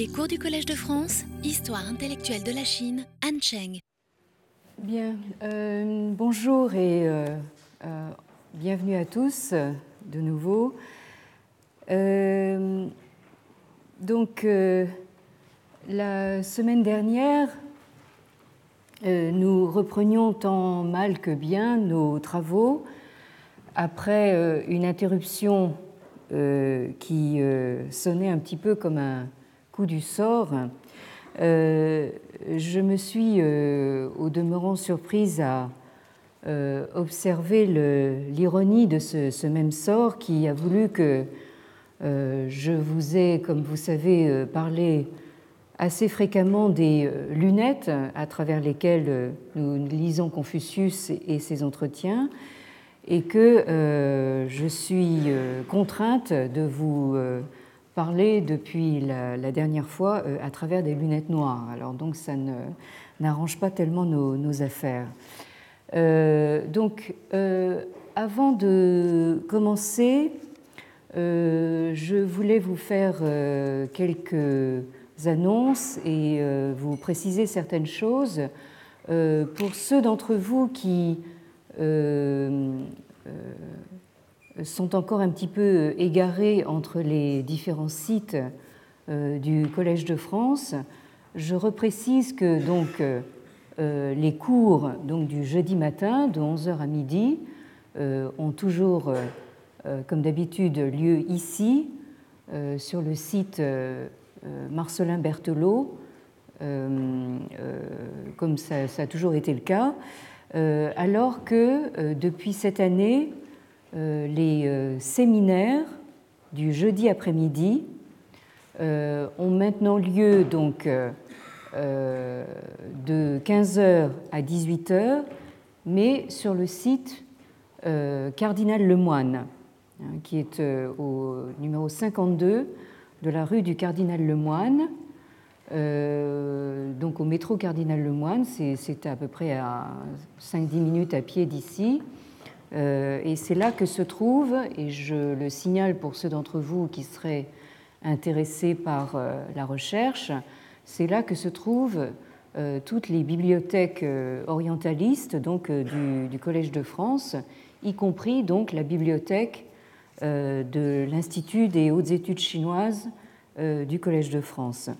Les cours du Collège de France, Histoire intellectuelle de la Chine, Han Cheng. Bien, euh, bonjour et euh, euh, bienvenue à tous de nouveau. donc, la semaine dernière, nous reprenions tant mal que bien nos travaux après une interruption qui sonnait un petit peu comme un du sort. je me suis au demeurant surprise à observer l'ironie de ce, même sort qui a voulu que je vous ai, comme vous savez, parlé assez fréquemment des lunettes à travers lesquelles nous lisons Confucius et ses entretiens, et que euh, je suis euh, contrainte de vous euh, parler depuis la, dernière fois à travers des lunettes noires. Alors donc ça n'arrange pas tellement nos, affaires. donc avant de commencer, je voulais vous faire quelques annonces et vous préciser certaines choses. pour ceux d'entre vous qui euh, euh, sont encore un petit peu égarés entre les différents sites euh, du Collège de France. Je reprécise que donc les cours donc, du jeudi matin de 11h à midi ont toujours, comme d'habitude, lieu ici, sur le site Marcelin Berthelot, comme ça, a toujours été le cas. Euh, alors que euh, depuis cette année, euh, les séminaires du jeudi après-midi ont maintenant lieu donc de 15h à 18h, mais sur le site Cardinal Lemoine, hein, qui est au numéro 52 de la rue du Cardinal Lemoine, euh, donc au métro Cardinal Lemoine, c'est à peu près à 5-10 minutes à pied d'ici. Euh, et c'est là que se trouve, et je le signale pour ceux d'entre vous qui seraient intéressés par euh, la recherche, c'est là que se trouvent toutes les bibliothèques orientalistes donc, du, Collège de France, y compris donc la bibliothèque de l'Institut des hautes études chinoises du Collège de France.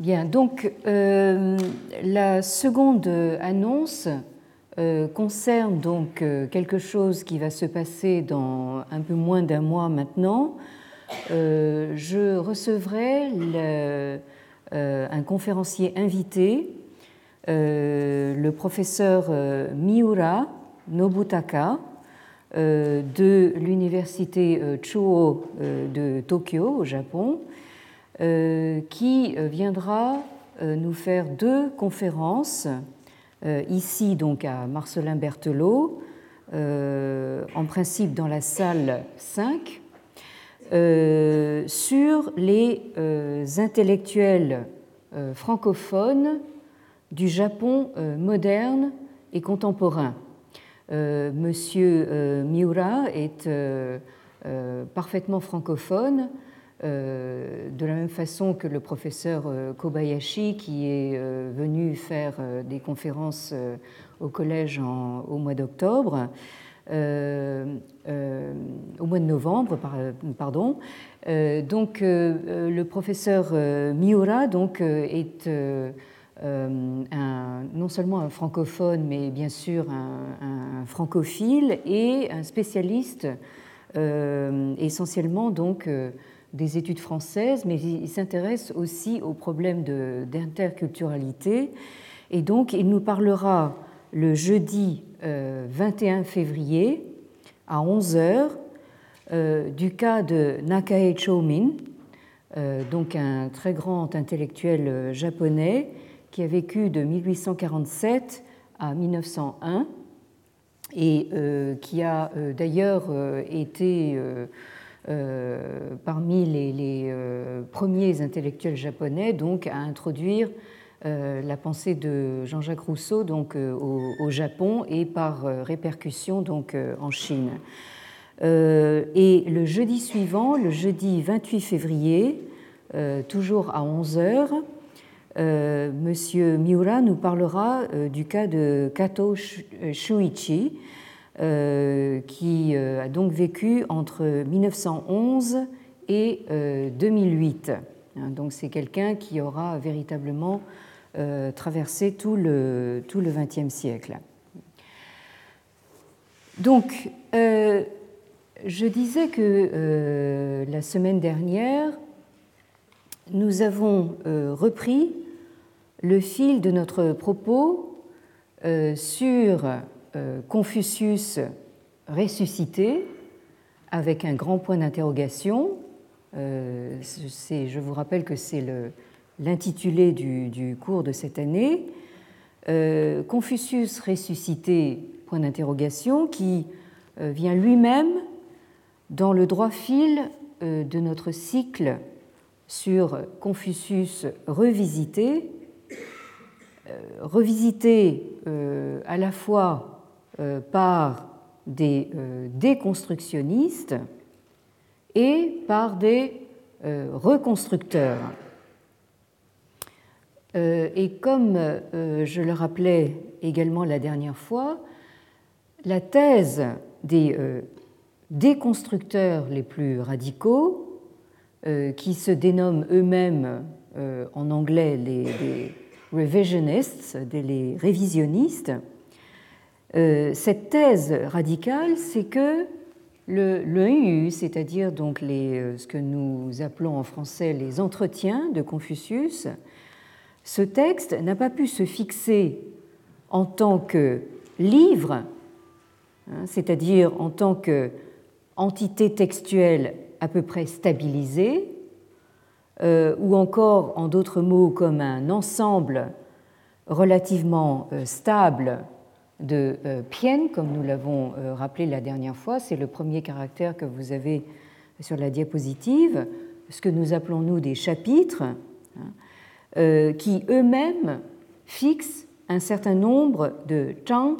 Bien, donc euh, la seconde annonce euh, concerne donc euh, quelque chose qui va se passer dans un peu moins d'un mois maintenant. je recevrai un conférencier invité, le professeur Miura Nobutaka de l'université Chuo de Tokyo au Japon euh, qui euh, viendra euh, nous faire deux conférences, ici donc à Marcelin Berthelot, en principe dans la salle 5, sur les intellectuels francophones du Japon moderne et contemporain. Monsieur Miura est parfaitement francophone, euh, de la même façon que le professeur euh, Kobayashi, qui est euh, venu faire des conférences au collège au mois d'octobre, au mois de novembre, pardon. donc, le professeur Miura donc, est non seulement un francophone, mais bien sûr un, un francophile et un spécialiste essentiellement donc des études françaises, mais il s'intéresse aussi aux problèmes d'interculturalité. Et donc, il nous parlera le jeudi 21 euh, février à 11h euh, du cas de Nakae Chomin, euh, donc un très grand intellectuel japonais qui a vécu de 1847 à 1901 et qui a d'ailleurs été parmi les, euh, premiers intellectuels japonais donc à introduire euh, la pensée de Jean-Jacques Rousseau donc au, Japon et par répercussion donc en Chine. et le jeudi suivant, le jeudi 28 février, toujours à 11 heures. Monsieur Miura nous parlera du cas de Kato Shuichi, qui a donc vécu entre 1911 et 2008. Hein, donc c'est quelqu'un qui aura véritablement traversé tout le XXe siècle. Donc, euh, je disais que euh, la semaine dernière, nous avons euh, repris le fil de notre propos sur Confucius ressuscité avec un grand point d'interrogation. je vous rappelle que c'est l'intitulé du, cours de cette année. Confucius ressuscité point d'interrogation, qui euh, vient lui-même dans le droit fil euh, de notre cycle sur Confucius revisité, euh, revisité à la fois par des déconstructionnistes et par des reconstructeurs. Et comme je le rappelais également la dernière fois, la thèse des euh, déconstructeurs les plus radicaux, euh, qui se dénomment eux-mêmes euh, en anglais les, revisionists, les révisionnistes, cette thèse radicale, c'est que le, le c'est-à-dire donc les, ce que nous appelons en français les entretiens de Confucius, ce texte n'a pas pu se fixer en tant que livre Hein, c'est-à-dire en tant qu'entité textuelle à peu près stabilisée, euh, ou encore en d'autres mots comme un ensemble relativement euh, stable de euh, pien, comme nous l'avons rappelé la dernière fois, c'est le premier caractère que vous avez sur la diapositive, ce que nous appelons nous des chapitres, hein, qui eux-mêmes fixent un certain nombre de chang,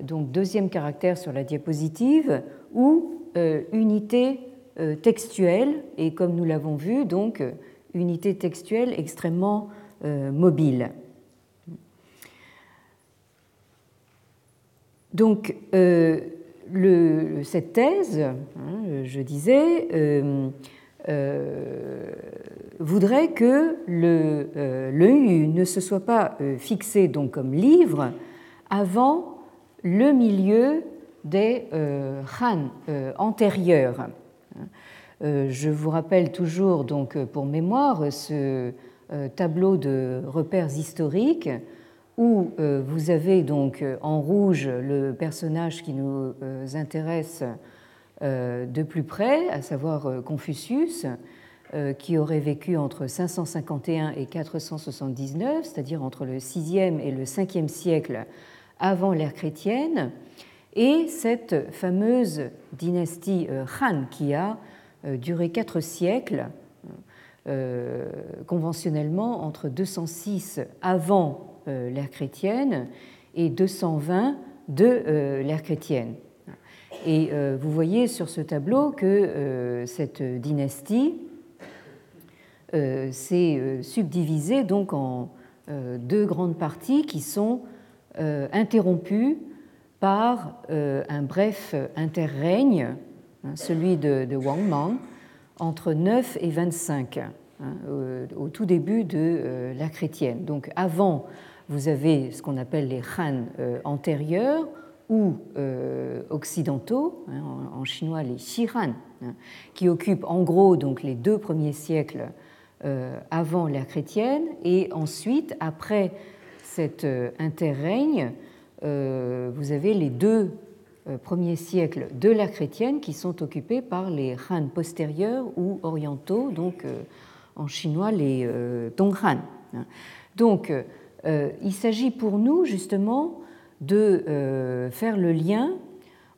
donc deuxième caractère sur la diapositive, ou euh, unité euh, textuelle, et comme nous l'avons vu, donc euh, unité textuelle extrêmement mobile. Donc, le, cette thèse, hein, je disais, voudrait que le, ne se soit pas fixé donc comme livre avant le milieu des euh, Han euh, antérieurs. Euh, je vous rappelle toujours, donc, pour mémoire, ce tableau de repères historiques où vous avez donc en rouge le personnage qui nous intéresse de plus près, à savoir Confucius, qui aurait vécu entre 551 et 479, c'est-à-dire entre le 6e et le 5e siècle avant l'ère chrétienne, et cette fameuse dynastie euh, Han qui a euh, duré quatre siècles, euh, conventionnellement entre 206 avant l'ère chrétienne et 220 de l'ère chrétienne. Et vous voyez sur ce tableau que cette dynastie s'est subdivisée donc en deux grandes parties qui sont euh, interrompu par euh, un bref interrègne, hein, celui de, Wang Mang, entre 9 et 25, hein, au, tout début de euh, la chrétienne. Donc avant, vous avez ce qu'on appelle les Han antérieurs ou occidentaux, hein, en, chinois les Shihan, qui occupent en gros donc les deux premiers siècles avant l'ère chrétienne, et ensuite, après cet euh, interrègne, euh, vous avez les deux euh, premiers siècles de l'ère chrétienne qui sont occupés par les Han postérieurs ou orientaux, donc en chinois les Donghan. Donc il s'agit pour nous justement de faire le lien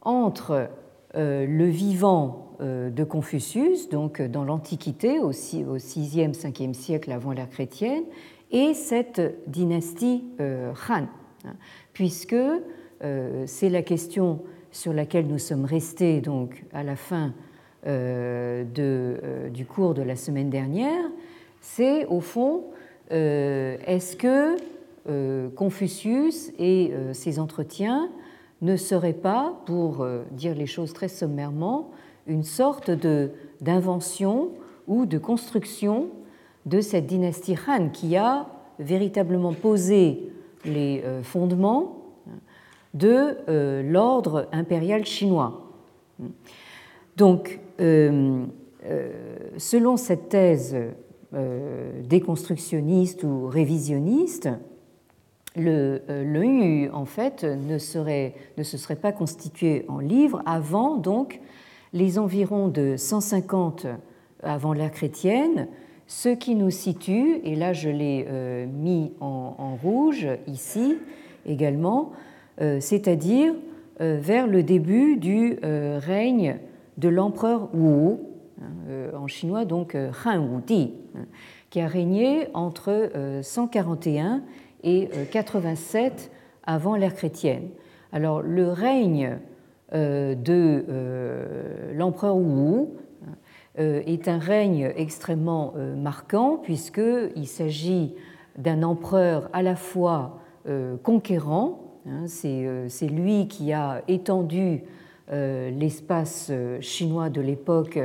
entre le vivant de Confucius, donc dans l'Antiquité, au 6e, 5e siècle avant l'ère chrétienne, et cette dynastie euh, Han, hein, puisque euh, c'est la question sur laquelle nous sommes restés donc à la fin du cours de la semaine dernière, c'est au fond, est-ce que Confucius et ses entretiens ne seraient pas, pour dire les choses très sommairement, une sorte d'invention ou de construction de cette dynastie Han qui a véritablement posé les euh, fondements de euh, l'ordre impérial chinois. Donc, euh, selon cette thèse déconstructionniste ou révisionniste, le, le en fait, ne, se serait pas constitué en livre avant donc les environs de 150 avant l'ère chrétienne, ce qui nous situe, et là je l'ai euh, mis en, rouge ici également, euh, c'est-à-dire euh, vers le début du règne de l'empereur Wu, hein, en chinois donc Han Wudi, hein, qui a régné entre 141 et 87 avant l'ère chrétienne. Alors le règne de l'empereur Wu euh, est un règne extrêmement euh, marquant puisqu'il s'agit d'un empereur à la fois euh, conquérant, hein, c'est lui qui a étendu l'espace chinois de l'époque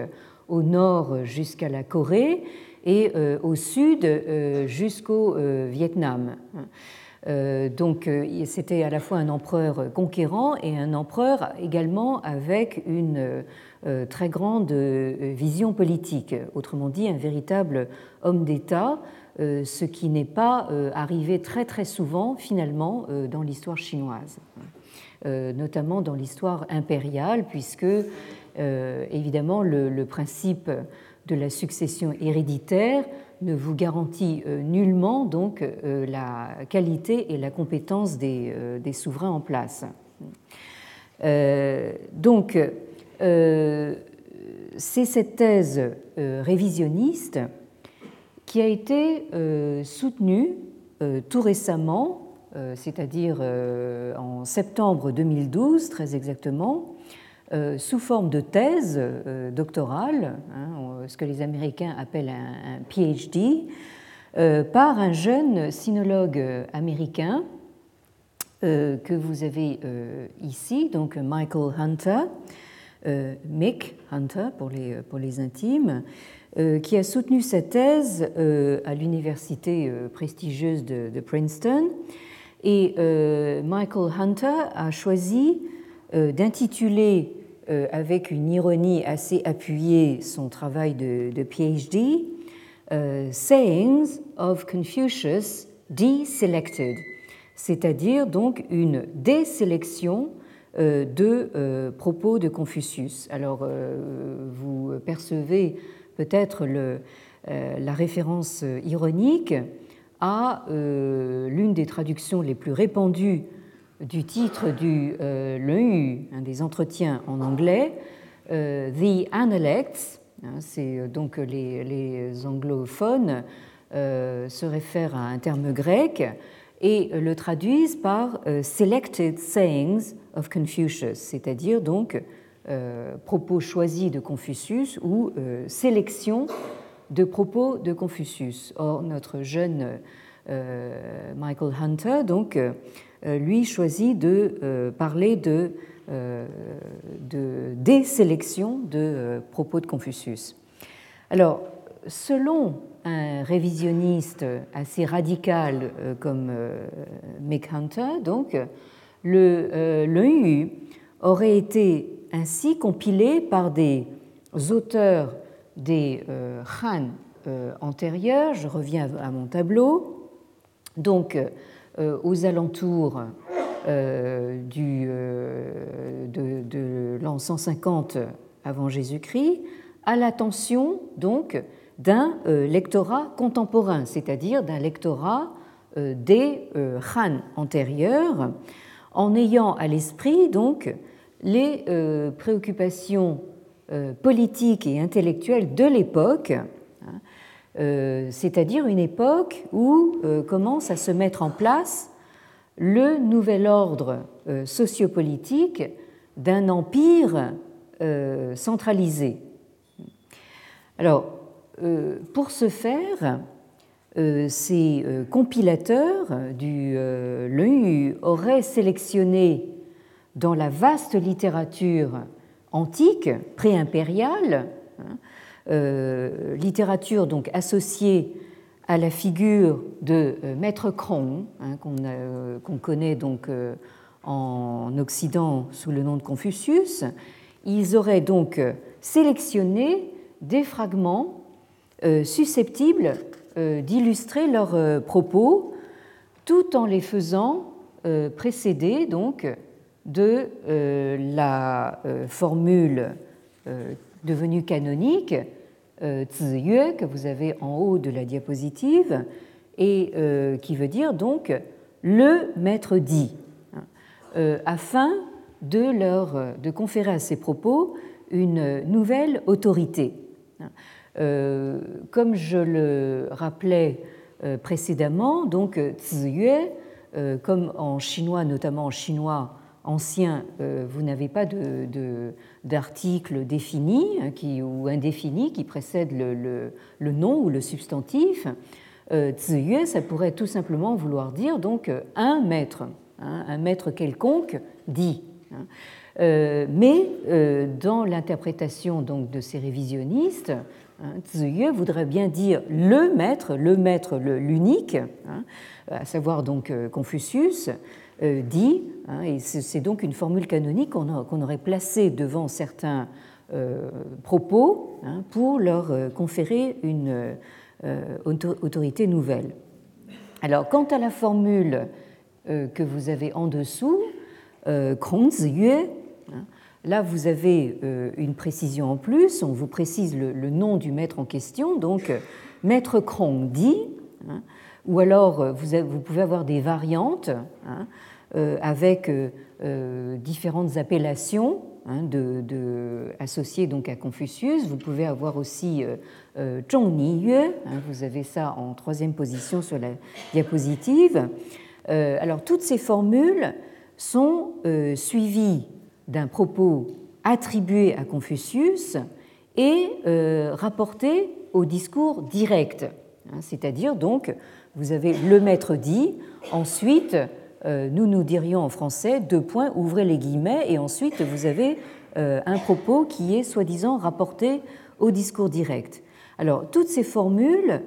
au nord jusqu'à la Corée et au sud jusqu'au Vietnam. Donc c'était à la fois un empereur conquérant et un empereur également avec une euh, très grande euh, vision politique, autrement dit un véritable homme d'État, euh, ce qui n'est pas arrivé très très souvent finalement dans l'histoire chinoise, notamment dans l'histoire impériale, puisque évidemment le, principe de la succession héréditaire ne vous garantit nullement donc la qualité et la compétence des, des souverains en place. donc euh, c'est cette thèse euh, révisionniste qui a été euh, soutenue tout récemment, c'est-à-dire en septembre 2012 très exactement, sous forme de thèse doctorale, hein, ce que les Américains appellent un, PhD, par un jeune sinologue américain que vous avez ici, donc Michael Hunter, euh, Mick Hunter pour les, intimes, euh, qui a soutenu sa thèse euh, à l'université prestigieuse de, Princeton. Et Michael Hunter a choisi d'intituler avec une ironie assez appuyée son travail de, PhD Sayings of Confucius Deselected, c'est-à-dire donc une désélection euh, de euh, propos de Confucius. Alors, euh, vous percevez peut-être la référence ironique à l'une des traductions les plus répandues du titre du Leu, un des entretiens en anglais, The Analects. Hein, c'est donc les, les anglophones se réfèrent à un terme grec et le traduisent par Selected Sayings of Confucius, c'est-à-dire donc euh, propos choisis de Confucius ou euh, sélection de propos de Confucius. Or, notre jeune euh, Michael Hunter, donc, lui choisit de parler de, de désélection de propos de Confucius. Alors, selon un révisionniste assez radical comme Mick Hunter, donc, le, euh, aurait été ainsi compilé par des auteurs des euh, Han euh, antérieurs. Je reviens à mon tableau. Donc, euh, aux alentours du, de, de l'an 150 avant Jésus-Christ, à l'attention donc d'un lectorat contemporain, c'est-à-dire d'un lectorat des Han antérieurs, en ayant à l'esprit donc les euh, préoccupations euh, politiques et intellectuelles de l'époque, euh, c'est-à-dire une époque où commence à se mettre en place le nouvel ordre sociopolitique d'un empire centralisé. Alors, pour ce faire, ces compilateurs du l'EU auraient sélectionné dans la vaste littérature antique, pré-impériale, hein, littérature donc associée à la figure de euh, Maître Cron, hein, euh, qu'on connaît donc euh, en Occident sous le nom de Confucius, ils auraient donc sélectionné des fragments susceptibles d'illustrer leurs propos, tout en les faisant précéder donc de la formule devenue canonique euh, Ziyue que vous avez en haut de la diapositive et euh, qui veut dire donc le maître dit, hein, euh, afin de leur de conférer à ces propos une nouvelle autorité. Hein. Comme je le rappelais précédemment, donc comme en chinois, notamment en chinois ancien, vous n'avez pas définis hein, qui, ou indéfinis qui précèdent le, le, nom ou le substantif. Euh, Ziyue, ça pourrait tout simplement vouloir dire donc un maître, hein, un maître quelconque dit. Hein. Euh, mais euh, dans l'interprétation donc de ces révisionnistes, hein, voudrait bien dire le maître, le maître, l'unique, à savoir donc Confucius, euh, dit, hein, et c'est donc une formule canonique qu'on aurait placée devant certains euh, propos hein, pour leur euh, conférer une autorité nouvelle. Alors, quant à la formule que vous avez en dessous, Kronzue, hein, là vous avez une précision en plus, on vous précise le, nom du maître en question, donc maître Krong dit, ou alors vous, vous, pouvez avoir des variantes. Euh, avec euh, euh, différentes appellations hein, associées donc à Confucius. Vous pouvez avoir aussi Zhong Yue, hein, vous avez ça en troisième position sur la diapositive. alors toutes ces formules sont suivies d'un propos attribué à Confucius et rapporté au discours direct. Hein, c'est-à-dire donc, vous avez le maître dit, ensuite euh, nous nous dirions en français deux points, ouvrez les guillemets, et ensuite vous avez euh, un propos qui est soi-disant rapporté au discours direct. Alors, toutes ces formules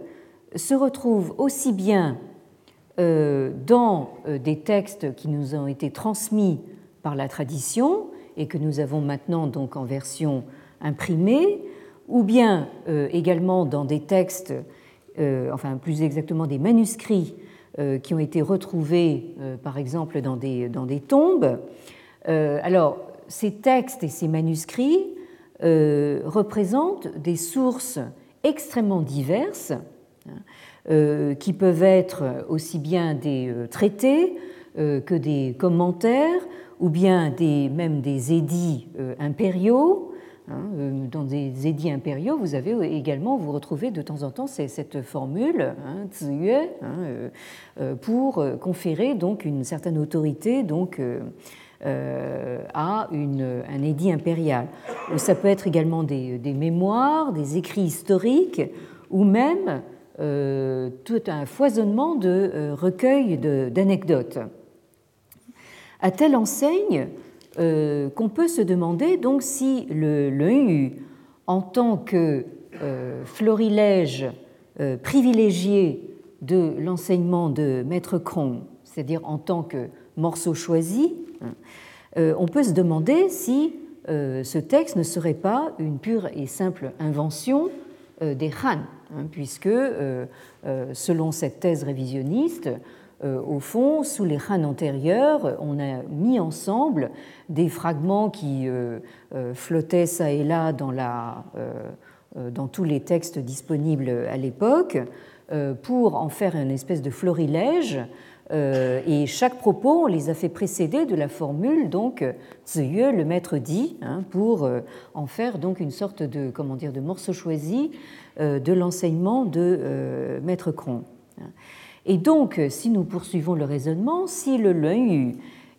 se retrouvent aussi bien euh, dans des textes qui nous ont été transmis par la tradition et que nous avons maintenant donc en version imprimée, ou bien également dans des textes, enfin plus exactement des manuscrits euh, qui ont été retrouvés, euh, par exemple, dans des, dans des tombes. Euh, alors, ces textes et ces manuscrits représentent des sources extrêmement diverses, hein, qui peuvent être aussi bien des traités que des commentaires, ou bien des, même des édits impériaux, euh, dans des édits impériaux, vous avez également, vous retrouvez de temps en temps cette formule, hein, hein, euh, euh, pour conférer donc une certaine autorité donc, à une, un édit impérial. Ça peut être également des mémoires, des écrits historiques, ou même tout un foisonnement de recueils d'anecdotes. À telle enseigne euh, qu'on peut se demander donc si le, en tant que euh, florilège euh, privilégié de l'enseignement de Maître Cron, c'est-à-dire en tant que morceau choisi, hein, on peut se demander si ce texte ne serait pas une pure et simple invention des Han, hein, puisque selon cette thèse révisionniste, au fond, sous les Han antérieurs, on a mis ensemble des fragments qui euh, euh, flottaient ça et là dans, tous les textes disponibles à l'époque pour en faire une espèce de florilège. Et chaque propos, on les a fait précéder de la formule donc Ziyue, le maître dit, hein, pour en faire donc une sorte de comment dire de morceau choisi de l'enseignement de maître Cron. Et donc, si nous poursuivons le raisonnement, si le Lun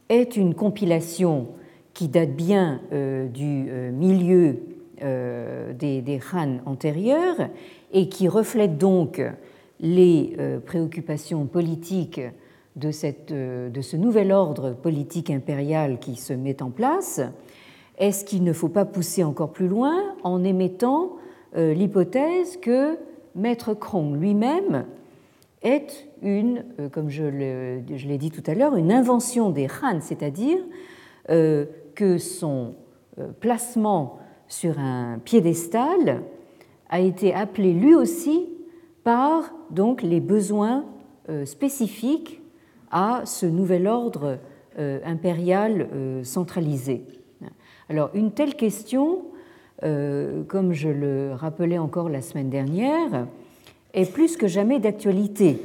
est une compilation qui date bien euh, du euh, milieu des, des Han antérieurs et qui reflète donc les préoccupations politiques de, cette, de, ce nouvel ordre politique impérial qui se met en place, est-ce qu'il ne faut pas pousser encore plus loin en émettant l'hypothèse que Maître Krong lui-même est une, euh, comme je l'ai dit tout à l'heure, une invention des Han, c'est-à-dire euh, que son euh, placement sur un piédestal a été appelé lui aussi par donc les besoins spécifiques à ce nouvel ordre impérial centralisé. Alors une telle question, comme je le rappelais encore la semaine dernière, est plus que jamais d'actualité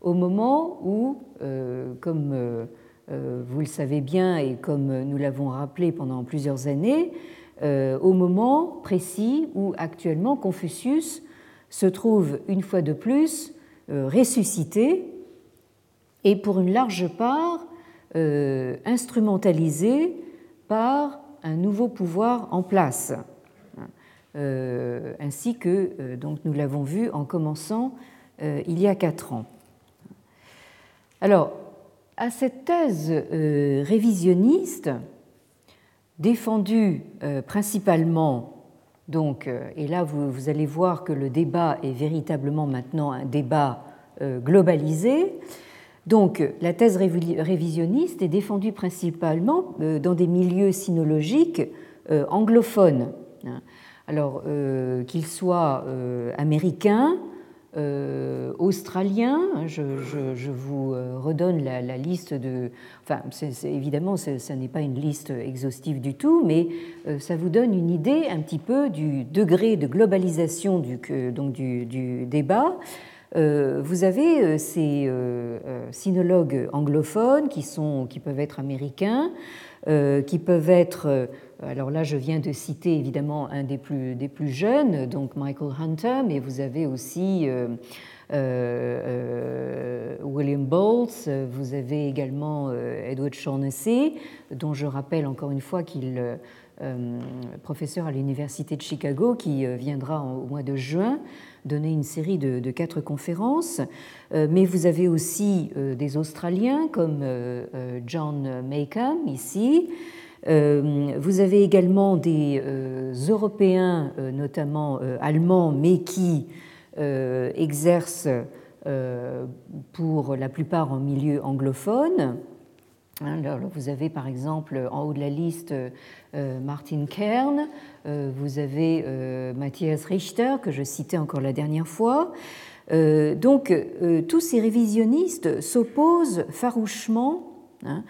au moment où, euh, comme euh, euh, vous le savez bien et comme nous l'avons rappelé pendant plusieurs années, au moment précis où actuellement Confucius se trouve une fois de plus ressuscité et pour une large part instrumentalisé par un nouveau pouvoir en place, ainsi que donc nous l'avons vu en commençant il y a quatre ans. Alors, à cette thèse euh, révisionniste, défendue euh, principalement, donc, euh, et là vous, allez voir que le débat est véritablement maintenant un débat globalisé, donc la thèse révisionniste est défendue principalement dans des milieux sinologiques anglophones, hein. alors qu'ils soient américains, euh, australien. Je, vous euh, redonne la, liste de. Enfin, évidemment, ce n'est pas une liste exhaustive du tout, mais euh, ça vous donne une idée un petit peu du degré de globalisation du, donc du, débat. vous avez ces sinologues anglophones qui, sont, qui peuvent être américains, qui peuvent être alors là, je viens de citer évidemment un des plus, des plus jeunes, donc Michael Hunter, mais vous avez aussi euh, euh, euh, William Boltz, vous avez également Edward Shaughnessy, dont je rappelle encore une fois qu'il est professeur à l'Université de Chicago, qui viendra au mois de juin donner une série de, quatre conférences. mais vous avez aussi des Australiens comme John Maycomb ici. Euh, vous avez également des euh, Européens, euh, notamment allemands, mais qui exercent pour la plupart en milieu anglophone. Hein, vous avez par exemple en haut de la liste Martin Kern, vous avez Matthias Richter, que je citais encore la dernière fois. donc, tous ces révisionnistes s'opposent farouchement hein,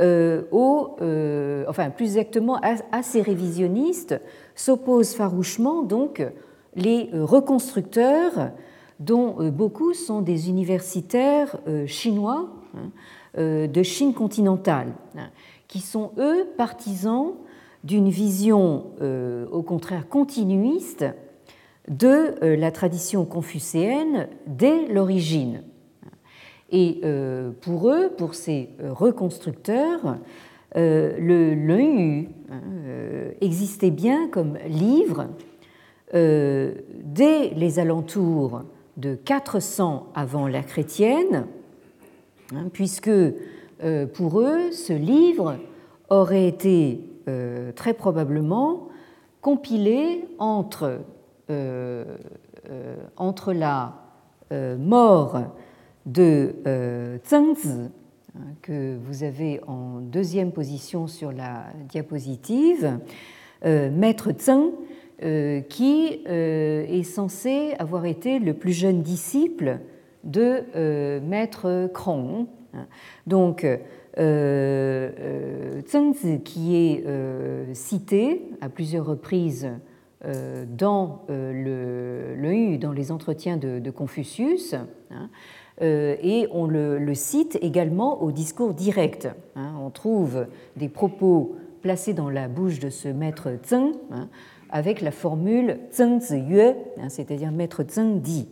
euh, euh, enfin plus exactement à, ces révisionnistes s'opposent farouchement donc les reconstructeurs dont euh, beaucoup sont des universitaires chinois hein, de Chine continentale, qui sont eux partisans d'une vision au contraire continuiste de la tradition confucéenne dès l'origine. Et euh, pour eux, pour ces euh, reconstructeurs, euh, le existait bien comme livre dès les alentours de 400 avant la chrétienne, hein, puisque pour eux, ce livre aurait été très probablement compilé entre, entre la mort de euh, Zhengzi, hein, que vous avez en deuxième position sur la diapositive, euh, maître Zheng, euh, qui est censé avoir été le plus jeune disciple de maître Krong. Hein. Donc, Zhengzi, qui est cité à plusieurs reprises dans le, le, dans les entretiens de, Confucius, hein, euh, et on le, cite également au discours direct. Hein. On trouve des propos placés dans la bouche de ce maître hein, avec la formule Zheng Zi Yue, c'est-à-dire maître Zheng dit.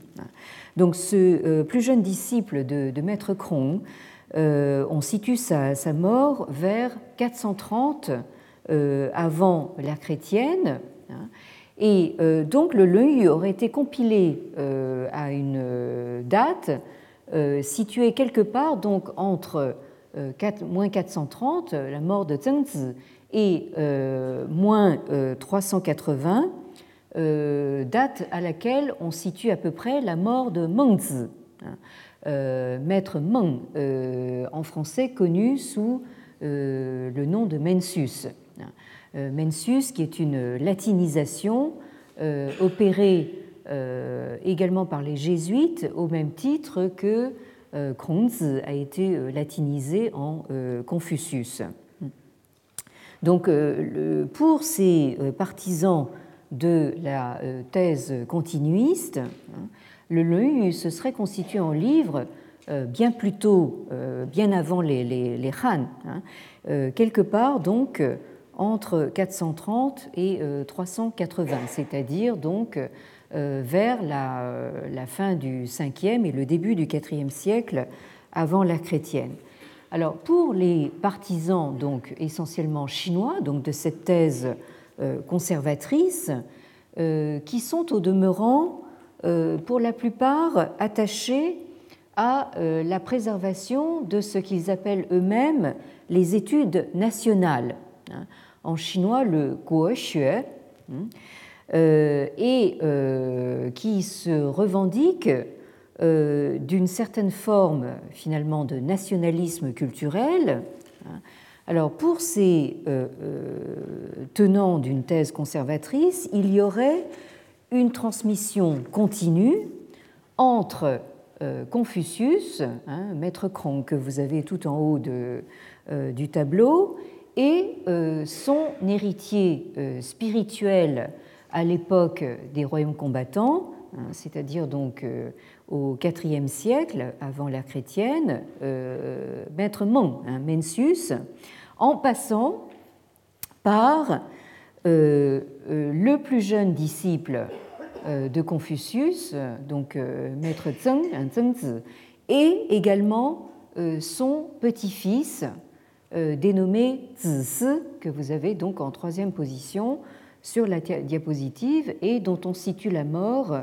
Donc ce euh, plus jeune disciple de, maître Krong, euh, on situe sa, mort vers 430 avant l'ère chrétienne, Hein. Et donc le Leu aurait été compilé à une date située quelque part donc entre 4, moins 430, la mort de Zhengzi, et moins 380, date à laquelle on situe à peu près la mort de Mengzi. Hein. Euh, maître Meng, euh, en français connu sous euh, le nom de Mencius. Mencius, qui est une latinisation opérée également par les jésuites au même titre que Kongzi a été latinisé en Confucius. Donc, pour ces partisans de la thèse continuiste, hein, le Leu se serait constitué en livre euh, bien plus tôt, euh, bien avant les, Han, hein. euh, quelque part donc entre 430 et 380, c'est-à-dire donc vers la, fin du 5e et le début du 4e siècle avant l'ère chrétienne. Alors pour les partisans donc essentiellement chinois donc de cette thèse conservatrice, qui sont au demeurant euh, pour la plupart attachés à euh, la préservation de ce qu'ils appellent eux-mêmes les études nationales. Hein. En chinois, le guoxue, hein, euh, et qui se revendique d'une certaine forme finalement de nationalisme culturel. Alors pour ces tenants d'une thèse conservatrice, il y aurait une transmission continue entre euh, Confucius, hein, maître Krong que vous avez tout en haut euh, du tableau, et euh, son héritier spirituel à l'époque des royaumes combattants, c'est-à-dire donc au IVe siècle avant l'ère chrétienne, maître Meng, hein, Mencius, en passant par euh, euh, le plus jeune disciple euh, de Confucius, donc maître Zheng, Zhengzi, et également son petit-fils dénommé Zisi, que vous avez donc en troisième position sur la diapositive et dont on situe la mort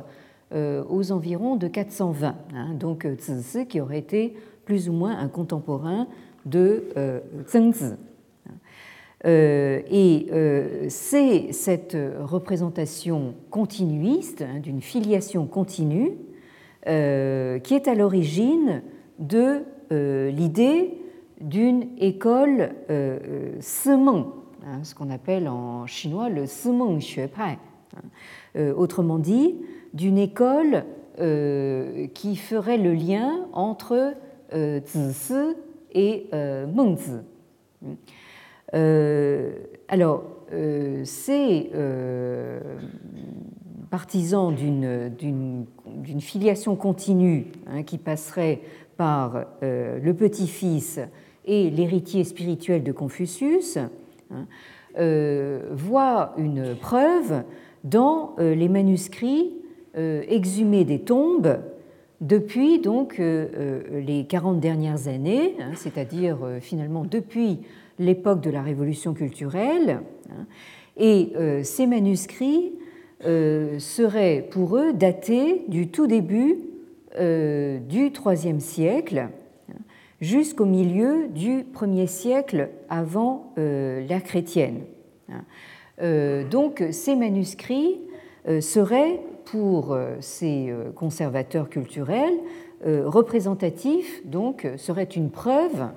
aux environs de 420. Hein. donc Zisi qui aurait été plus ou moins un contemporain de Zhengzi. Euh, et euh, c'est cette représentation continuiste, hein, d'une filiation continue, euh, qui est à l'origine de l'idée d'une école hein, ce qu'on appelle en chinois le xuepai. Hein. autrement dit, d'une école qui ferait le lien entre Zisi et Mengzi. Euh, alors, euh, ces euh, partisans d'une filiation continue hein, qui passerait par le petit-fils et l'héritier spirituel de Confucius hein, voient une preuve dans les manuscrits exhumés des tombes depuis donc les 40 dernières années, hein, c'est-à-dire finalement depuis l'époque de la révolution culturelle. Hein, et euh, ces manuscrits euh, seraient pour eux datés du tout début euh, du IIIe siècle jusqu'au milieu du 1er siècle avant l'ère chrétienne. Hein. Donc ces manuscrits seraient pour ces conservateurs culturels représentatifs, donc seraient une preuve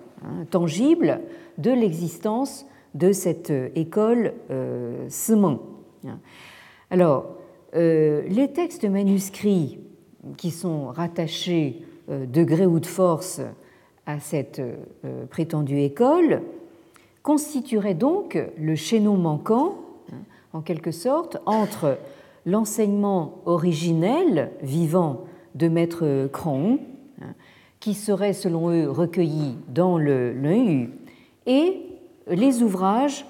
tangible de l'existence de cette euh, école euh, Alors, euh, les textes manuscrits qui sont rattachés euh, de gré ou de force cette prétendue école constitueraient donc le chaînon manquant, hein, en quelque sorte, entre l'enseignement originel vivant de Maître Krong, hein, qui serait selon eux recueilli dans le Leu, et les ouvrages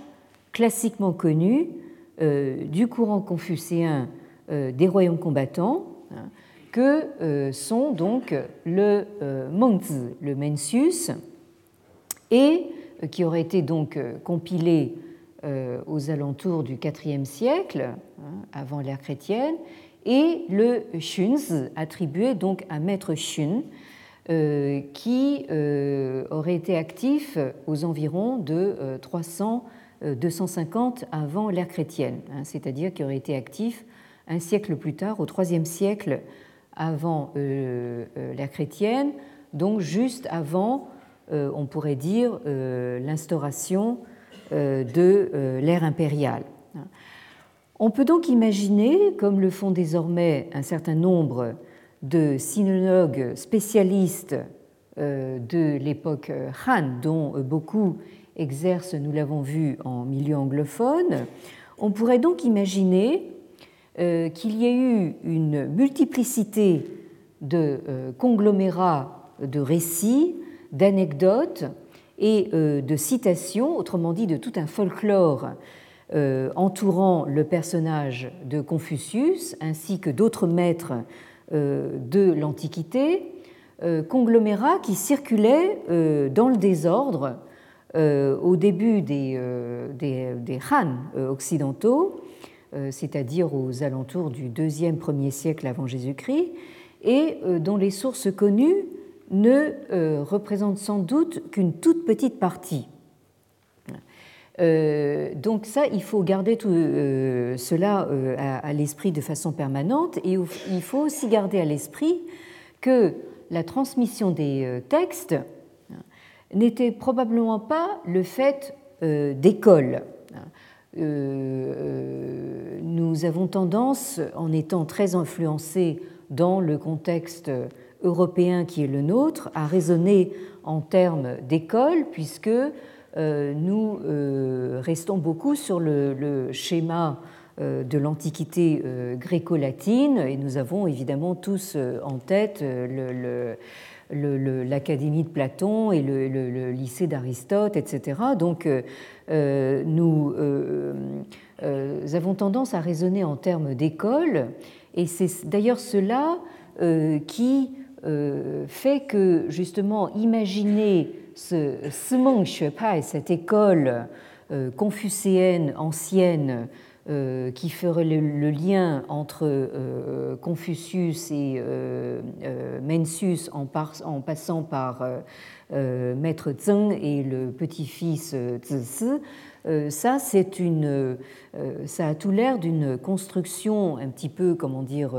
classiquement connus euh, du courant confucéen euh, des royaumes combattants, hein, que euh, sont donc le Mengzi, le Mencius, et qui aurait été donc compilé aux alentours du IVe siècle, hein, avant l'ère chrétienne, et le Shunz, attribué donc à Maître Shun, qui aurait été actif aux environs de 300 250 avant l'ère chrétienne, hein, c'est-à-dire qui aurait été actif un siècle plus tard, au IIIe siècle avant euh, euh, l'ère chrétienne, donc juste avant, euh, on pourrait dire, l'instauration de l'ère impériale. On peut donc imaginer, comme le font désormais un certain nombre de sinologues spécialistes de l'époque Han, dont beaucoup exercent, nous l'avons vu, en milieu anglophone, on pourrait donc imaginer qu'il y ait eu une multiplicité de euh, conglomérats de récits, d'anecdotes et euh, de citations, autrement dit de tout un folklore entourant le personnage de Confucius ainsi que d'autres maîtres de l'Antiquité, conglomérats qui circulaient dans le désordre au début des, Han occidentaux euh, c'est-à-dire aux alentours du 2e, 1er siècle avant Jésus-Christ, et euh, dont les sources connues ne euh, représentent sans doute qu'une toute petite partie. donc ça, il faut garder tout cela à, l'esprit de façon permanente et il faut aussi garder à l'esprit que la transmission des textes n'était probablement pas le fait d'écoles. Euh, euh, nous avons tendance, en étant très influencés dans le contexte européen qui est le nôtre, à raisonner en termes d'école, puisque euh, nous restons beaucoup sur le, schéma de l'Antiquité gréco-latine, et nous avons évidemment tous en tête l'Académie de Platon et le, lycée d'Aristote, etc. Donc nous euh, euh, avons tendance à raisonner en termes d'école, et c'est d'ailleurs cela qui fait que justement imaginer ce Simon Shuepai, cette école confucéenne ancienne qui ferait le, lien entre Confucius et Mencius en, passant par euh, maître Zheng et le petit-fils euh, Zisi, euh, ça, c'est une, ça a tout l'air d'une construction un petit peu, comment dire,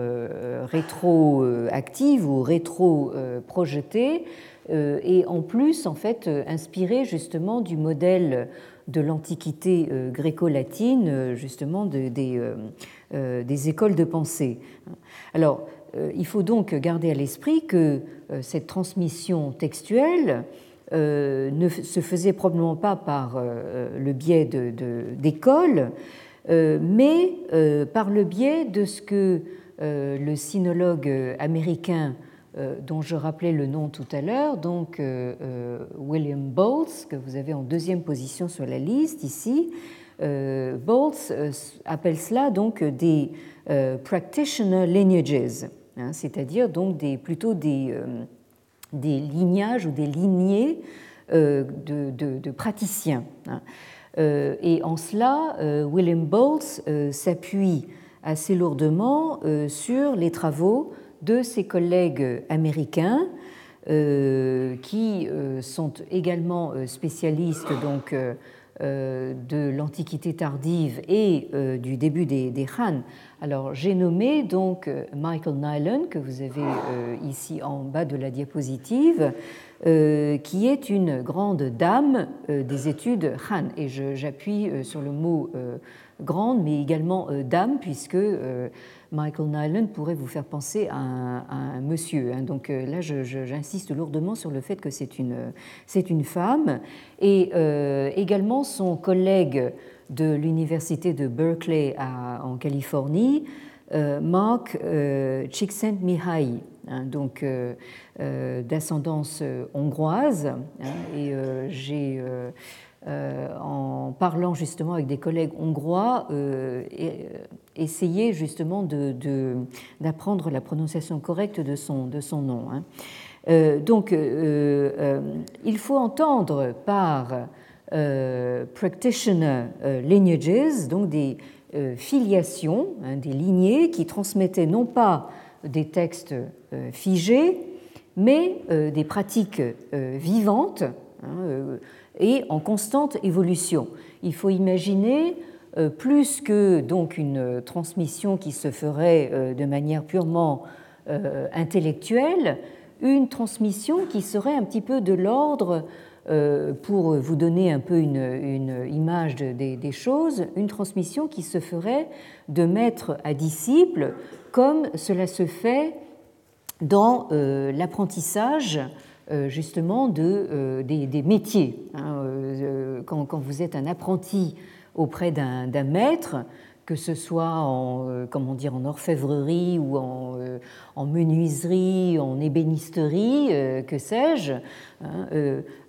rétroactive ou rétro-projetée, et en plus, en fait, inspirée justement du modèle de l'Antiquité gréco-latine, justement des, des écoles de pensée. Alors, euh, il faut donc garder à l'esprit que euh, cette transmission textuelle euh, ne se faisait probablement pas par le biais d'écoles, mais par le biais de ce que le sinologue américain dont je rappelais le nom tout à l'heure, donc William Boltz, que vous avez en deuxième position sur la liste ici, Boltz appelle cela donc des practitioner lineages. Hein, c'est-à-dire donc des, plutôt des, euh, des, lignages ou des lignées euh, de, praticiens. Hein. Euh, et en cela, William Bowles s'appuie assez lourdement sur les travaux de ses collègues américains qui sont également spécialistes donc, de l'Antiquité tardive et du début des, des Han alors j'ai nommé donc euh, Michael Nyland, que vous avez euh, ici en bas de la diapositive, euh, qui est une grande dame des études Han. Et j'appuie sur le mot grande, mais également dame, puisque Michael Nyland pourrait vous faire penser à un, monsieur. Hein. Donc là, j'insiste lourdement sur le fait que c'est une, une femme. Et également son collègue de l'université de Berkeley en Californie, euh, Mark euh, Csikszentmihalyi, hein, donc euh, d'ascendance hongroise. Hein, et j'ai, en parlant justement avec des collègues hongrois, essayé justement d'apprendre la prononciation correcte de son, de son nom. Hein. donc, il faut entendre par practitioner lineages, donc des filiations, hein, des lignées qui transmettaient non pas des textes figés, mais des pratiques vivantes et en constante évolution. Il faut imaginer euh, plus que donc une transmission qui se ferait euh, de manière purement euh, intellectuelle, une transmission qui serait un petit peu de l'ordre, pour vous donner un peu une, image des, choses, une transmission qui se ferait de maître à disciple, comme cela se fait dans l'apprentissage justement de, des, métiers. Hein, quand, vous êtes un apprenti auprès d'un maître, que ce soit en, euh, comment dire, en orfèvrerie ou en, euh, en menuiserie, en ébénisterie, euh, que sais-je, hein,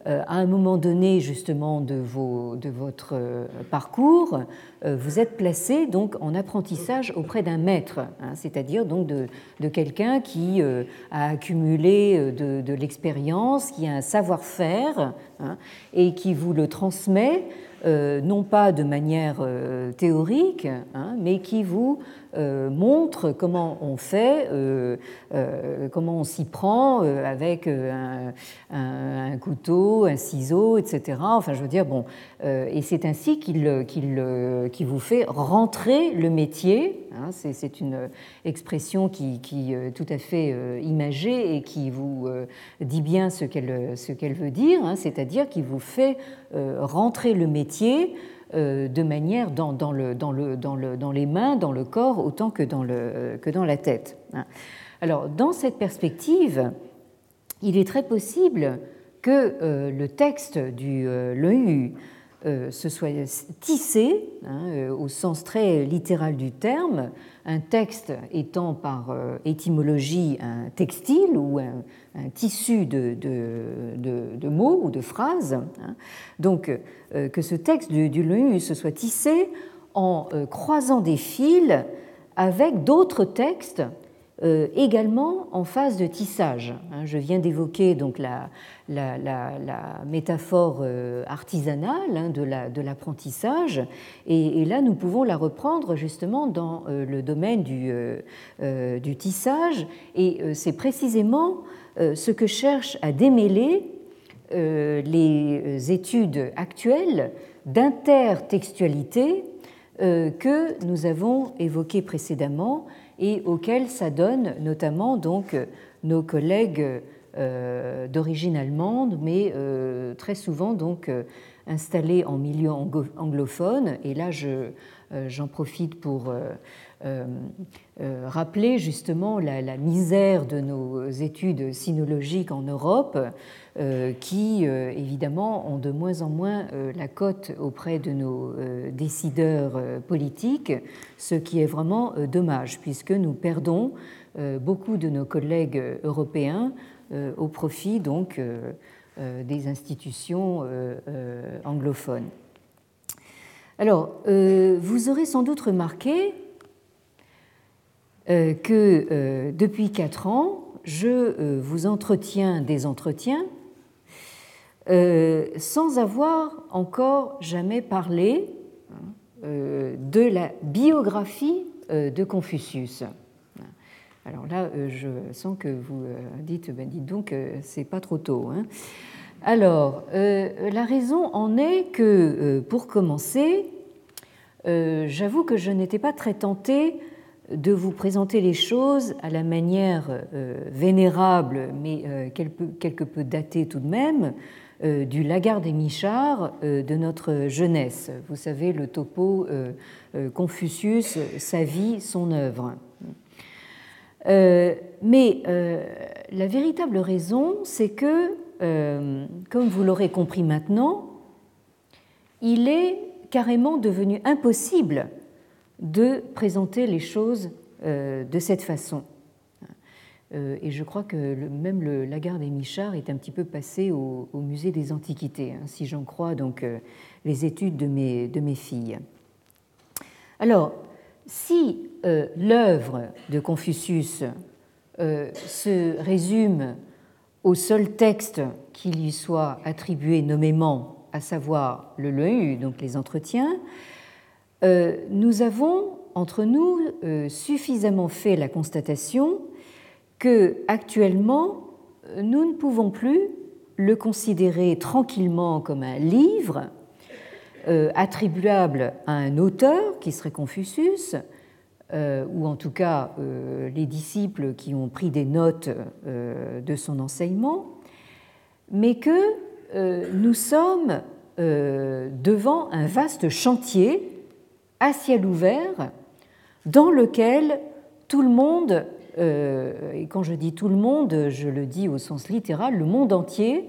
à un moment donné justement de, vos, de votre parcours, vous êtes placé donc en apprentissage auprès d'un maître, hein, c'est-à-dire donc de, de quelqu'un qui a accumulé de, de l'expérience, qui a un savoir-faire hein, et qui vous le transmet euh, non pas de manière euh, théorique, hein, mais qui vous euh, montre comment on fait, comment on s'y prend avec un, couteau, un ciseau, etc. Enfin, je veux dire, bon, et c'est ainsi qu'il qu'il vous fait rentrer le métier. Hein, c'est une expression qui, qui est tout à fait imagée et qui vous dit bien ce qu'elle veut dire, hein, c'est-à-dire qui vous fait rentrer le métier euh, de manière dans, le, dans, le, dans, le, dans, les mains, dans le corps, autant que dans, le, que la tête. Hein. Alors, dans cette perspective, il est très possible que euh, le texte du euh, l'EU se soit tissé, hein, au sens très littéral du terme, un texte étant par étymologie un textile ou un, tissu de, de, mots ou de phrases. Hein. Donc, euh, que ce texte du, du se soit tissé en euh, croisant des fils avec d'autres textes euh, également en phase de tissage. Hein. Je viens d'évoquer donc la, métaphore artisanale hein, de l'apprentissage, et, là nous pouvons la reprendre justement dans le domaine du, du tissage, et c'est précisément euh, ce que cherchent à démêler euh, les études actuelles d'intertextualité euh, que nous avons évoquées précédemment et auxquelles s'adonnent notamment donc nos collègues d'origine allemande, mais très souvent donc installés en milieu anglophone. Et là, j'en profite pour euh, euh, rappeler justement la, misère de nos études sinologiques en Europe, euh, qui évidemment ont de moins en moins la cote auprès de nos décideurs politiques, ce qui est vraiment dommage, puisque nous perdons beaucoup de nos collègues européens au profit donc des institutions anglophones. Alors, vous aurez sans doute remarqué euh, que euh, depuis quatre ans, je euh, vous entretiens des entretiens sans avoir encore jamais parlé de la biographie de Confucius. Alors là, je sens que vous dites, ben dites donc, c'est pas trop tôt. Hein. Alors, la raison en est que, pour commencer, j'avoue que je n'étais pas très tentée de vous présenter les choses à la manière euh, vénérable, mais euh, quelque peu datée tout de même, euh, du Lagarde et Michard de notre jeunesse. Vous savez, le topo Confucius, sa vie, son œuvre. Mais la véritable raison, c'est que, comme vous l'aurez compris maintenant, il est carrément devenu impossible de présenter les choses euh, de cette façon. Euh, et je crois que même le Lagarde et Michard est un petit peu passé au, musée des Antiquités, hein, si j'en crois donc euh, les études de mes, de mes filles. Alors, si l'œuvre de Confucius se résume au seul texte qui lui soit attribué nommément à savoir le Leu, donc les entretiens, nous avons entre nous euh, suffisamment fait la constatation que actuellement nous ne pouvons plus le considérer tranquillement comme un livre euh, attribuable à un auteur qui serait Confucius, ou en tout cas les disciples qui ont pris des notes de son enseignement, mais que nous sommes devant un vaste chantier à ciel ouvert dans lequel tout le monde, euh, et quand je dis tout le monde, je le dis au sens littéral, le monde entier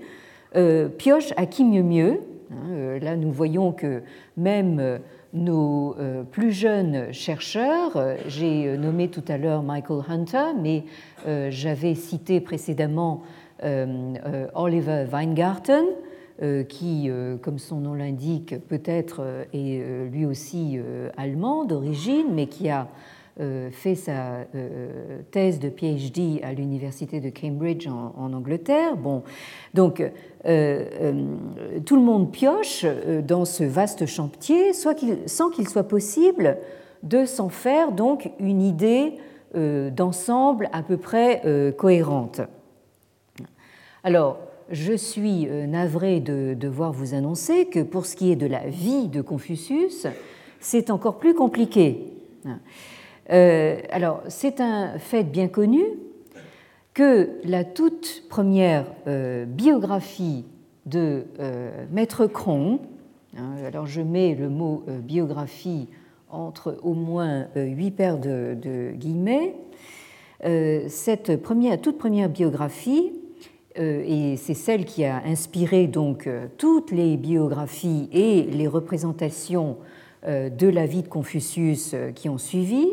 euh, pioche à qui mieux mieux. Hein, euh, là, nous voyons que même nos plus jeunes chercheurs, j'ai nommé tout à l'heure Michael Hunter, mais j'avais cité précédemment Oliver Weingarten, qui, euh, comme son nom l'indique, peut-être euh, est lui aussi allemand d'origine, mais qui a fait sa thèse de PhD à l'université de Cambridge en, Angleterre. Bon, donc tout le monde pioche dans ce vaste chantier, soit sans qu'il soit possible de s'en faire donc une idée d'ensemble à peu près cohérente. Alors, je suis euh, navré de devoir vous annoncer que pour ce qui est de la vie de Confucius, c'est encore plus compliqué. Euh, alors, c'est un fait bien connu que la toute première euh, biographie de Maître Cron, hein, alors je mets le mot biographie entre au moins huit paires de, guillemets, cette toute première biographie et c'est celle qui a inspiré donc euh, toutes les biographies et les représentations euh, de la vie de Confucius qui ont suivi,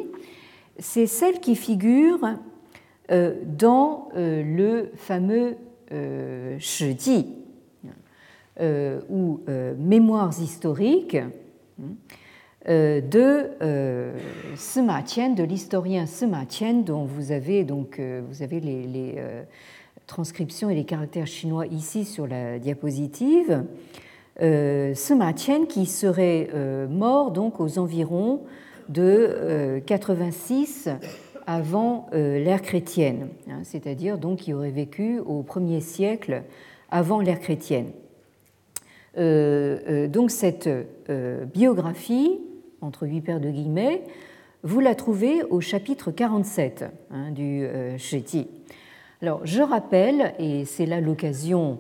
c'est celle qui figure dans le fameux Shiji, ou Mémoires historiques de Sima Qian, de l'historien Sima Qian, dont vous avez donc vous avez les transcription et les caractères chinois ici sur la diapositive. Euh, Sima qui serait euh, mort donc aux environs de 86 euh, avant euh, l'ère chrétienne, hein, c'est-à-dire donc qui aurait vécu au 1er siècle avant l'ère chrétienne. donc cette biographie, entre huit paires de guillemets, vous la trouvez au chapitre 47 hein, du Sheti. Alors, je rappelle, et c'est là l'occasion,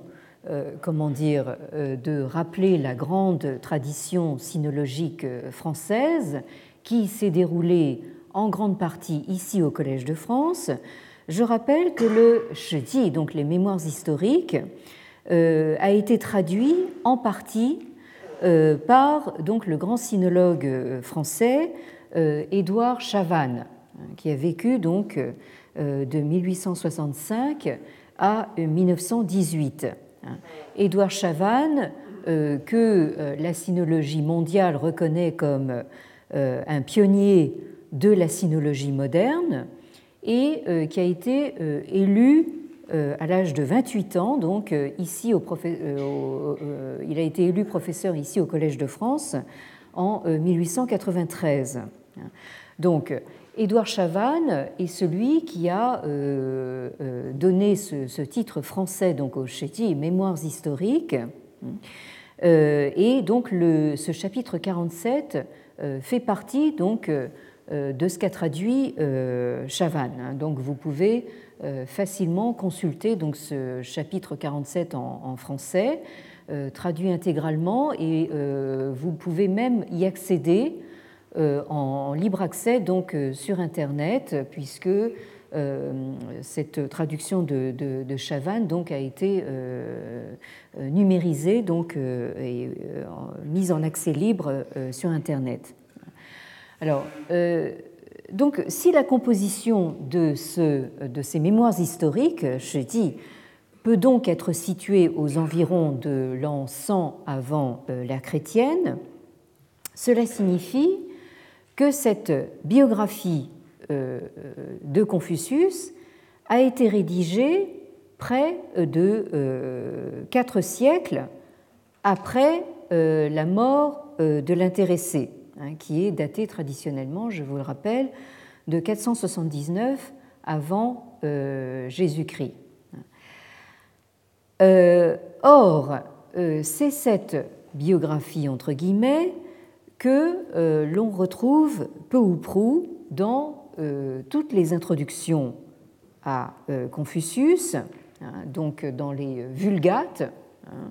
euh, comment dire, euh, de rappeler la grande tradition sinologique euh, française qui s'est déroulée en grande partie ici au Collège de France. Je rappelle que le Shedi, donc les mémoires historiques, a été traduit en partie par donc le grand sinologue français Édouard Chavannes, qui a vécu donc euh, de 1865 à 1918. Édouard Chavannes, euh, que euh, la sinologie mondiale reconnaît comme un pionnier de la sinologie moderne et qui a été élu à l'âge de 28 ans, donc ici au, il a été élu professeur ici au Collège de France en 1893. Donc Édouard Chavannes est celui qui a euh, euh, donné ce, titre français donc au Chéti, Mémoires historiques. Euh, et donc ce chapitre 47 fait partie donc de ce qu'a traduit Chavannes. Donc vous pouvez facilement consulter donc ce chapitre 47 en, français, traduit intégralement, et vous pouvez même y accéder en libre accès donc euh, sur Internet, puisque euh, cette traduction de, de, Chavannes donc, a été numérisée donc, et mise en accès libre sur Internet. Alors, donc, si la composition de, ce, de ces mémoires historiques, je dis, peut donc être située aux environs de l'an 100 avant l'ère chrétienne, cela signifie que cette biographie euh, de Confucius a été rédigée près de euh, quatre siècles après la mort de l'intéressé, hein, qui est daté traditionnellement, je vous le rappelle, de 479 avant Jésus-Christ. or, c'est cette biographie, entre guillemets, que l'on retrouve peu ou prou dans toutes les introductions à Confucius, hein, donc dans les Vulgates, hein,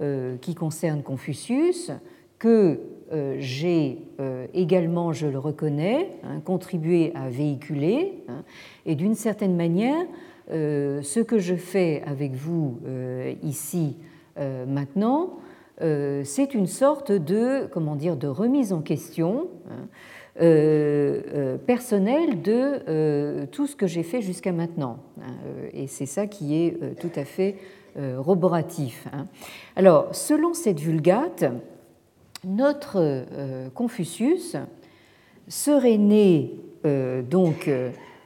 euh, qui concernent Confucius, que euh, j'ai euh, également, je le reconnais, hein, contribué à véhiculer, et d'une certaine manière, ce que je fais avec vous ici maintenant, c'est une sorte de, comment dire, de remise en question euh, euh, personnel de euh, tout ce que j'ai fait jusqu'à maintenant. Hein, et c'est ça qui est tout à fait roboratif. Hein. Alors, selon cette vulgate, notre Confucius serait né donc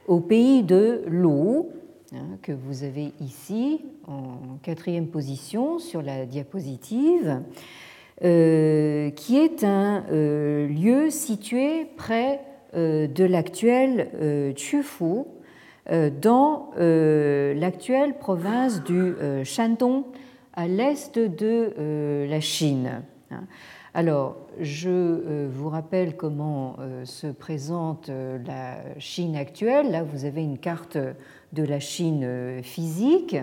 au pays de l'eau, hein, que vous avez ici en quatrième position sur la diapositive, euh, qui est un euh, lieu situé près euh, de l'actuel Chufu, dans l'actuelle province du Shandong, à l'est de la Chine. Alors, je vous rappelle comment se présente la Chine actuelle. Là, vous avez une carte de la Chine physique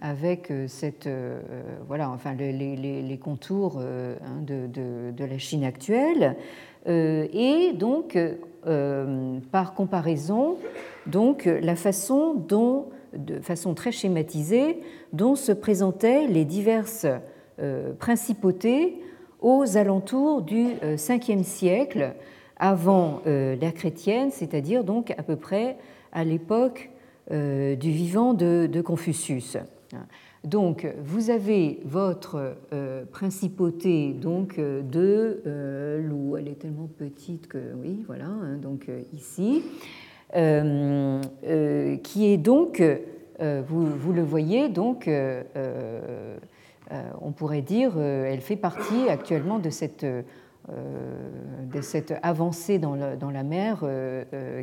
avec euh, cette, euh, euh, voilà, enfin, les, contours hein, de, la Chine actuelle. et donc, par comparaison, donc, la façon dont, de façon très schématisée, dont se présentaient les diverses principautés aux alentours du 5e siècle avant l'ère chrétienne, c'est-à-dire donc à peu près à l'époque du vivant de Confucius. Donc, vous avez votre euh, principauté donc euh, de euh, Lou. Elle est tellement petite que oui, voilà. Hein, donc ici, qui est donc, vous, le voyez donc, on pourrait dire, elle fait partie actuellement de cette de cette avancée dans, la mer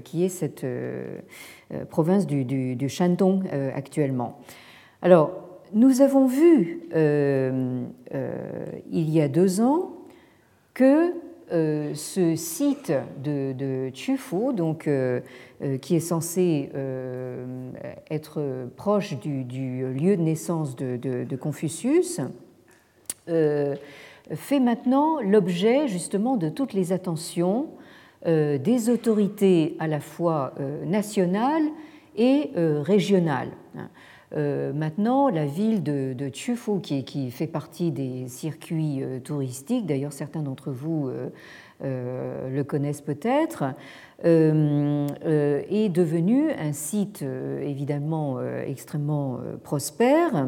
qui est cette province du, du, Shandong actuellement. Alors, nous avons vu euh, euh, il y a deux ans que euh, ce site de, de Chufu, donc, qui est censé être proche du, lieu de naissance de Confucius, fait maintenant l'objet justement de toutes les attentions des autorités à la fois nationales et régionales. Euh, maintenant, la ville de, de qui, fait partie des circuits euh, touristiques, d'ailleurs certains d'entre vous euh, le connaissent peut-être, est devenue un site évidemment extrêmement prospère,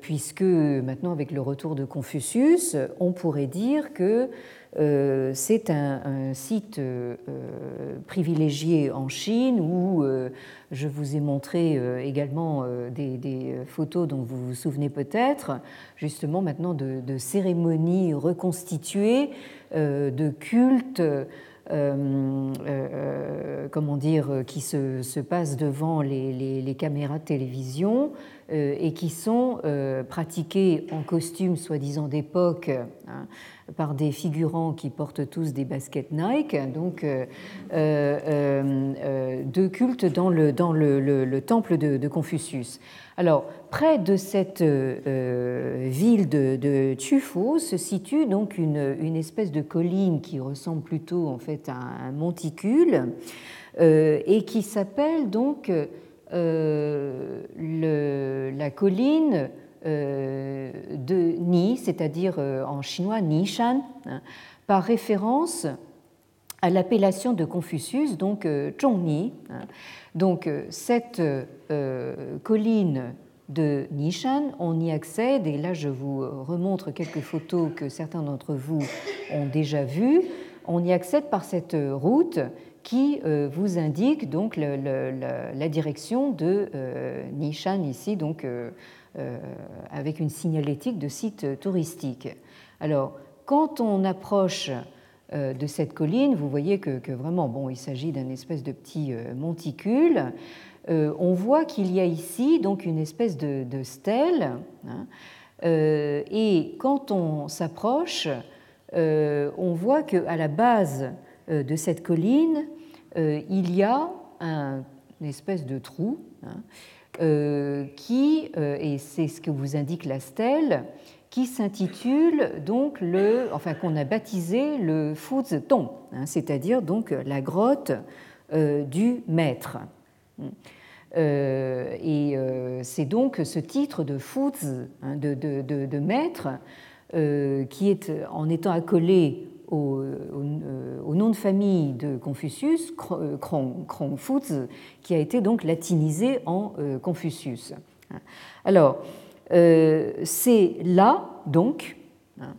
puisque maintenant, avec le retour de Confucius, on pourrait dire que euh, c'est un, site euh, privilégié en Chine où euh, je vous ai montré également des, photos dont vous vous souvenez peut-être, justement maintenant de, cérémonies reconstituées, de cultes. Comment dire, qui se, se passent devant les, caméras de télévision et qui sont pratiquées en costume soi-disant d'époque, hein, par des figurants qui portent tous des baskets Nike, donc euh, euh, euh, de culte dans le, dans le, temple de, Confucius. Alors, près de cette ville de, de Chufu se situe donc une, une, espèce de colline qui ressemble plutôt en fait à un monticule et qui s'appelle donc le, la colline euh, de Ni, c'est-à-dire euh, en chinois Nishan, hein, par référence à l'appellation de Confucius, donc euh, Zhongni. Hein. Donc cette colline de Nishan, on y accède, et là je vous remontre quelques photos que certains d'entre vous ont déjà vues. On y accède par cette route qui vous indique donc la direction de Nishan ici, donc avec une signalétique de site touristique. Alors, quand on approche de cette colline, vous voyez que, vraiment, bon, il s'agit d'un espèce de petit monticule. on voit qu'il y a ici donc une espèce de, stèle. Hein, et quand on s'approche, on voit qu'à la base de cette colline, il y a un, une espèce de trou hein, qui, et c'est ce que vous indique la stèle, qui s'intitule donc le, enfin qu'on a baptisé le Ton, hein, c'est-à-dire donc la grotte euh, du maître. Euh, et euh, c'est donc ce titre de Fuz, hein, de, de, de, maître, qui est en étant accolé au, au, nom de famille de Confucius, Krong, Krong Fuz, qui a été donc latinisé en Confucius. Alors, euh, c'est là, donc, hein,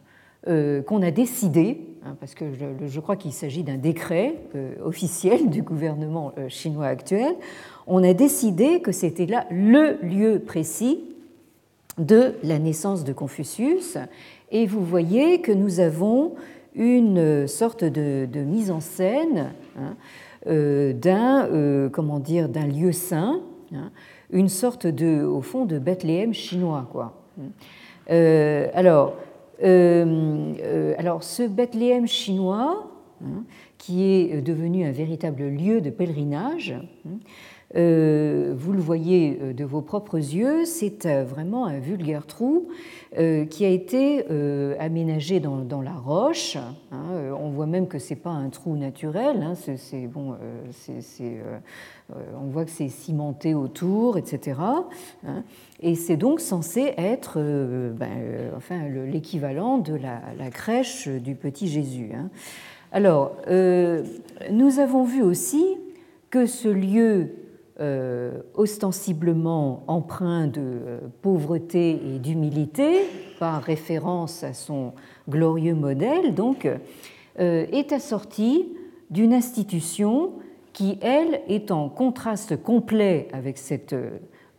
euh, qu'on a décidé, hein, parce que je, crois qu'il s'agit d'un décret euh, officiel du gouvernement chinois actuel, on a décidé que c'était là le lieu précis de la naissance de Confucius. Et vous voyez que nous avons une sorte de, mise en scène hein, d'un comment dire d'un lieu saint une sorte de, au fond, de Bethléem chinois. Quoi. Euh, alors, euh, euh, alors, ce Bethléem chinois, hein, qui est devenu un véritable lieu de pèlerinage, hein, euh, vous le voyez euh, de vos propres yeux, c'est euh, vraiment un vulgaire trou qui a été aménagé dans, la roche. Hein. On voit même que c'est pas un trou naturel. Hein. On voit que c'est cimenté autour, etc. Hein. Et c'est donc censé être ben, enfin, l'équivalent de la, crèche du petit Jésus. Alors, nous avons vu aussi que ce lieu ostensiblement empreint de euh, pauvreté et d'humilité, par référence à son glorieux modèle, donc, euh, est assorti d'une institution qui, elle, est en contraste complet avec cette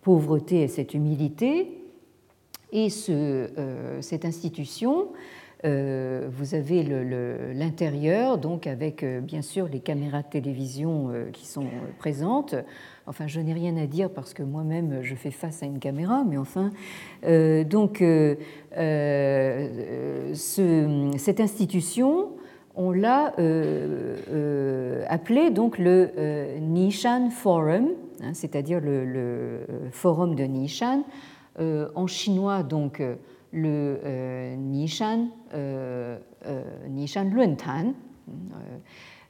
pauvreté et cette humilité. Et ce, cette institution, vous avez l'intérieur, donc avec bien sûr les caméras de télévision qui sont présentes, Enfin, je n'ai rien à dire parce que moi-même, je fais face à une caméra, mais enfin, euh, donc, euh, euh, cette institution, on l'a appelée donc le Nishan Forum, hein, c'est-à-dire le, forum de Nishan, en chinois donc le Nishan, Nishan Luntan,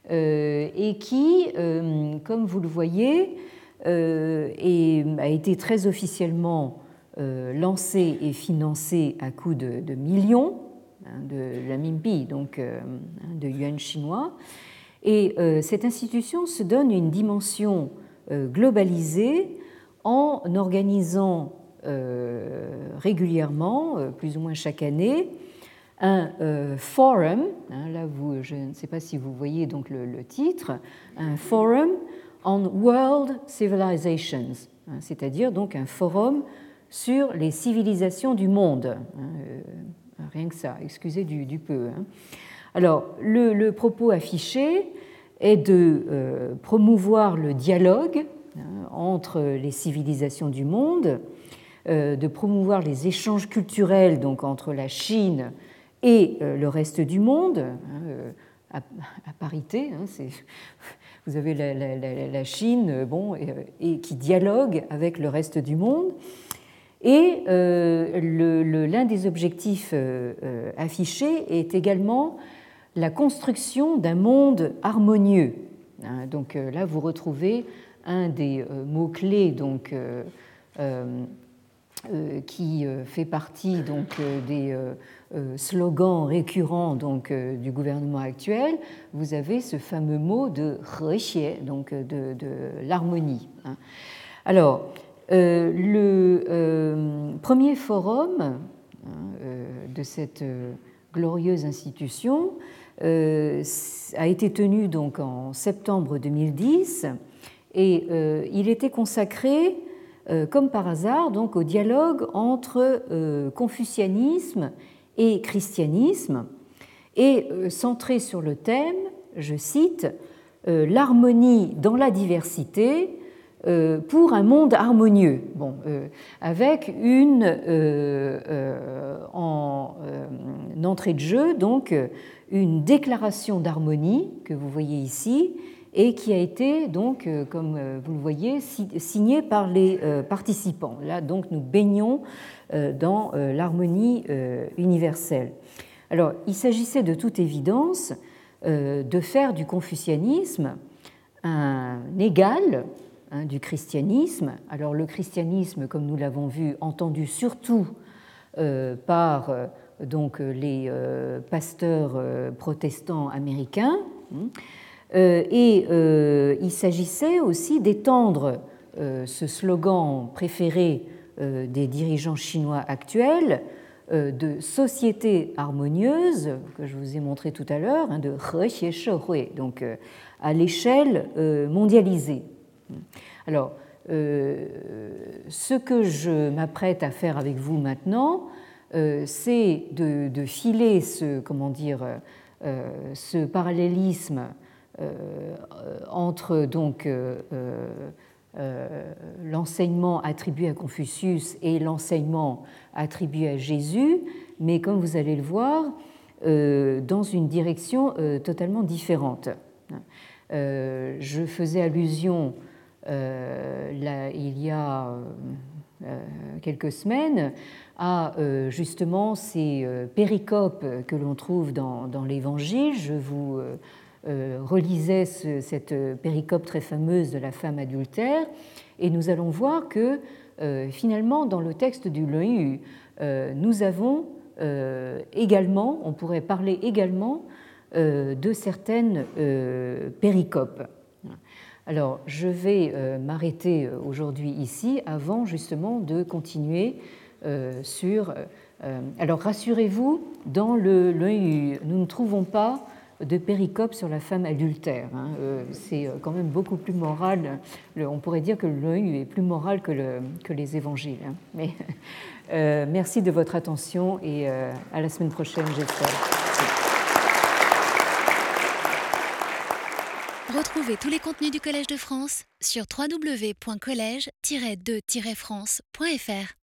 et qui, comme vous le voyez, euh, a été très officiellement euh, lancé et financé à coût de, millions hein, de la Mimpi, donc euh, de yuan chinois. Et cette institution se donne une dimension globalisée en organisant régulièrement, plus ou moins chaque année, un forum, hein, là je ne sais pas si vous voyez donc le, titre, un forum on World Civilizations, hein, c'est-à-dire donc un forum sur les civilisations du monde. Hein, euh, rien que ça, excusez du, peu. Alors, le, propos affiché est de euh, promouvoir le dialogue entre les civilisations du monde, euh, de promouvoir les échanges culturels donc entre la Chine et le reste du monde, à, parité. c'est vous avez la, Chine, euh, bon, euh, et, qui dialogue avec le reste du monde. Et euh, l'un des objectifs affichés est également la construction d'un monde harmonieux. Hein, donc là, vous retrouvez un des mots-clés qui fait partie donc, des euh, slogan récurrent donc, euh, du gouvernement actuel, vous avez ce fameux mot de Rexie, donc euh, de, l'harmonie. Hein. Alors, le premier forum hein, de cette glorieuse institution a été tenu donc en septembre 2010 et il était consacré, comme par hasard, donc au dialogue entre confucianisme et christianisme. Et centré sur le thème, je cite, l'harmonie dans la diversité euh, pour un monde harmonieux, euh, avec une euh, en entrée de jeu donc une déclaration d'harmonie que vous voyez ici et qui a été donc, comme vous le voyez, signée par les participants. Là, donc, nous baignons dans l'harmonie universelle. Alors, il s'agissait de toute évidence de faire du confucianisme un égal Hein, du christianisme. Alors le christianisme, comme nous l'avons vu, entendu surtout euh, par euh, donc, les euh, pasteurs protestants américains. Hein, et il s'agissait aussi d'étendre ce slogan préféré des dirigeants chinois actuels de société harmonieuse, que je vous ai montré tout à l'heure, hein, de He donc à l'échelle mondialisée. Alors, euh, ce que je m'apprête à faire avec vous maintenant, euh, c'est de, filer ce, comment dire, euh, ce parallélisme entre donc l'enseignement attribué à Confucius et l'enseignement attribué à Jésus, mais comme vous allez le voir, dans une direction totalement différente. je faisais allusion euh, là, il y a euh, quelques semaines à euh, justement ces péricopes que l'on trouve dans, dans l'Évangile. Je vous relisais cette péricope très fameuse de la femme adultère et nous allons voir que finalement dans le texte du Leu, nous avons également, on pourrait parler également de certaines péricopes. Alors, je vais euh, m'arrêter euh, aujourd'hui ici avant justement de continuer euh, sur. Alors, rassurez-vous, dans le, nous ne trouvons pas de péricope sur la femme adultère. Hein. C'est quand même beaucoup plus moral. On pourrait dire que le est plus moral que, le, que les évangiles. Hein. Mais merci de votre attention et à la semaine prochaine, j'espère. Retrouvez tous les contenus du Collège de France sur www.colège-2-france.fr.